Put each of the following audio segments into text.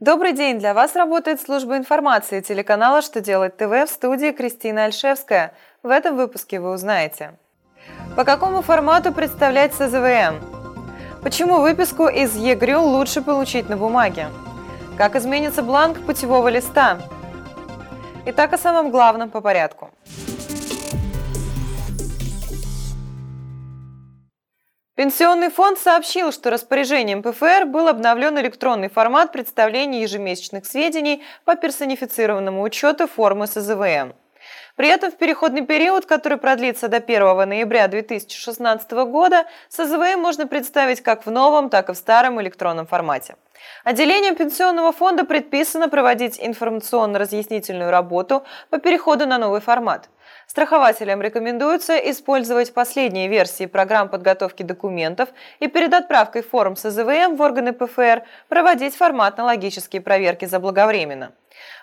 Добрый день! Для вас работает служба информации телеканала «Что делать ТВ» в студии Кристина Альшевская. В этом выпуске вы узнаете. По какому формату представлять СЗВМ? Почему выписку из ЕГРЮ лучше получить на бумаге? Как изменится бланк путевого листа? Итак, о самом главном по порядку. Пенсионный фонд сообщил, что распоряжением ПФР был обновлен электронный формат представления ежемесячных сведений по персонифицированному учету формы СЗВМ. При этом в переходный период, который продлится до 1 ноября 2016 года, СЗВМ можно представить как в новом, так и в старом электронном формате. Отделением пенсионного фонда предписано проводить информационно-разъяснительную работу по переходу на новый формат – Страхователям рекомендуется использовать последние версии программ подготовки документов и перед отправкой форм СЗВМ в органы ПФР проводить форматно-логические проверки заблаговременно.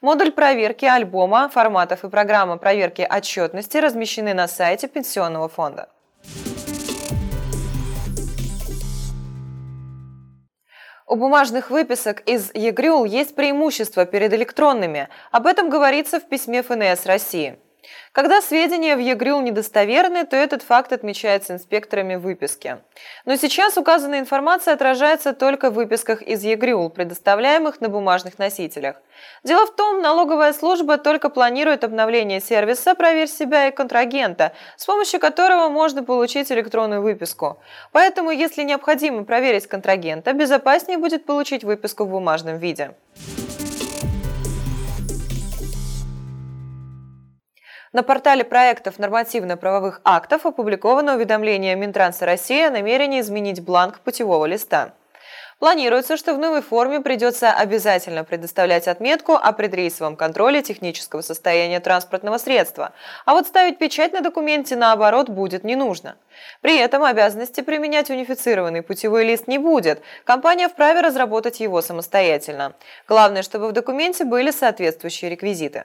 Модуль проверки альбома, форматов и программа проверки отчетности размещены на сайте Пенсионного фонда. У бумажных выписок из ЕГРЮЛ есть преимущество перед электронными. Об этом говорится в письме ФНС России. Когда сведения в ЕГРЮЛ недостоверны, то этот факт отмечается инспекторами выписки. Но сейчас указанная информация отражается только в выписках из ЕГРЮЛ, предоставляемых на бумажных носителях. Дело в том, налоговая служба только планирует обновление сервиса «Проверь себя» и контрагента, с помощью которого можно получить электронную выписку. Поэтому, если необходимо проверить контрагента, безопаснее будет получить выписку в бумажном виде. На портале проектов нормативно-правовых актов опубликовано уведомление Минтранса России о намерении изменить бланк путевого листа. Планируется, что в новой форме придется обязательно предоставлять отметку о предрейсовом контроле технического состояния транспортного средства, а вот ставить печать на документе, наоборот, будет не нужно. При этом обязанности применять унифицированный путевой лист не будет, компания вправе разработать его самостоятельно. Главное, чтобы в документе были соответствующие реквизиты.